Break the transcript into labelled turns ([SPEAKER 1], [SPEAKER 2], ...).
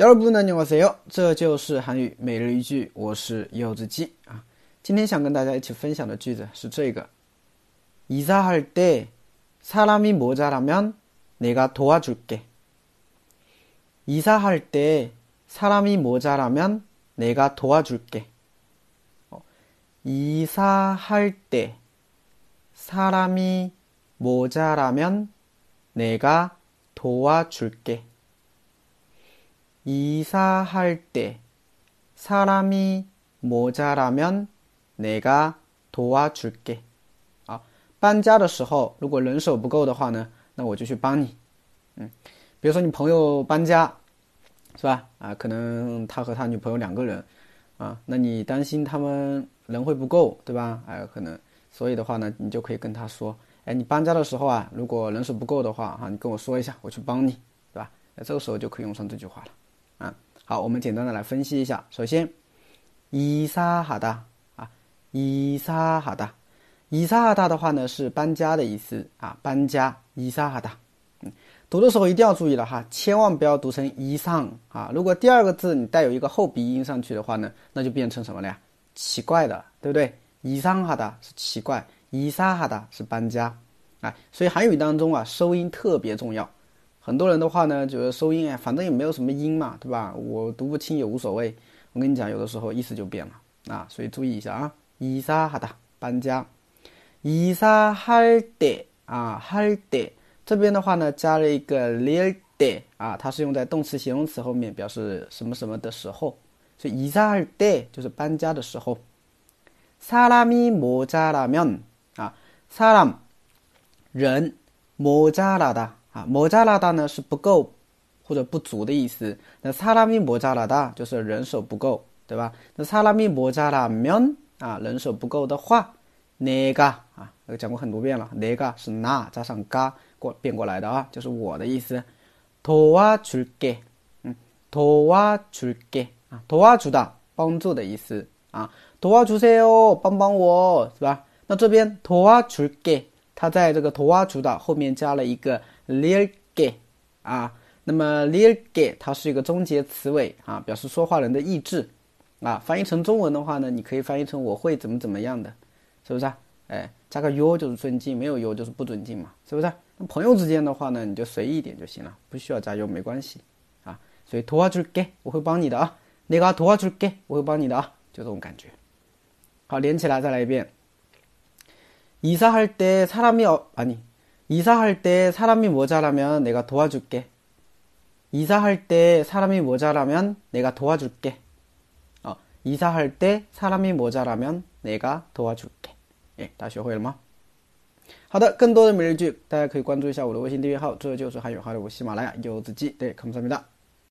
[SPEAKER 1] 여러분 안녕하세요. 这就是韩语每日一句我是柚子鸡啊 今天想跟大家一起分享的句子是这个 이사할 때 사람이 모자라면 내가 도와줄게. 이사할 때 사람이 모자라면 내가 도와줄게. 어, 이사할 때 사람이 모자라면 내가 도와줄게. 이사할 때 사람이 모자라면 내가 도와줄게. 啊，搬家的时候，如果人手不够的话呢，那我就去帮你。嗯，比如说你朋友搬家，是吧？啊，可能他和他女朋友两个人，啊，那你担心他们人会不够，对吧？哎，可能，所以的话呢，你就可以跟他说，哎，你搬家的时候啊，如果人手不够的话，哈，你跟我说一下，我去帮你，对吧？这个时候就可以用上这句话了。 好，我们简单的来分析一下。首先，伊萨哈达啊，伊萨哈达，伊萨哈达的话呢是搬家的意思啊，搬家。伊萨哈达，嗯，读的时候一定要注意了哈，千万不要读成伊上啊。如果第二个字你带有一个后鼻音上去的话呢，那就变成什么了呀？奇怪的，对不对？伊上哈达是奇怪，伊萨哈达是搬家啊。所以韩语当中啊收音特别重要。很多人的话呢，觉得收音啊，反正也没有什么音嘛，对吧？我读不清也无所谓。我跟你讲，有的时候意思就变了啊，所以注意一下啊。伊萨哈达搬家，伊萨哈德啊，哈德这边的话呢，加了一个 lir 德啊，它是用在动词、形容词后面，表示什么什么的时候。所以伊萨哈德就是搬家的时候。사람이모자라면啊，사람人모자라 다。 啊，莫扎拉达呢是不够或者不足的意思。那萨拉米莫扎拉达就是人手不够，对吧？那萨拉米莫扎拉面啊，人手不够的话，那个啊，我讲过很多遍了，那个是那加上嘎过变过来的啊，就是我的意思。托瓦줄 게， 嗯，托瓦줄 게， 啊，托瓦주다帮助的意思啊，托瓦주세 요， 帮帮我，是吧？那这边托瓦줄 게， 它在这个托瓦주다后面加了一个。 lir ge 啊，那么 lir ge 它是一个终结词尾啊，表示说话人的意志啊。翻译成中文的话呢，你可以翻译成我会怎么怎么样的，是不是啊？哎，加个 yo 就是尊敬，没有 yo 就是不尊敬嘛，是不是？那朋友之间的话呢，你就随意一点就行了，不需要加 yo 没关系啊。所以도와줄 게， 我会帮你的啊。那个도와줄 게， 我会帮你的啊，就这种感觉。好，连起来再来一遍。이사할때사람이어아니 이사할 때 사람이 모자라면 내가 도와줄게. 이사할 때 사람이 모자라면 내가 도와줄게. 어, 이사할 때 사람이 모자라면 내가 도와줄게. 예, 다시 会了吗?好的，更多的每日句，大家可以关注一下我的微信订阅号，这就是韩语哈的我喜马拉雅柚子鸡。对，감사합니다。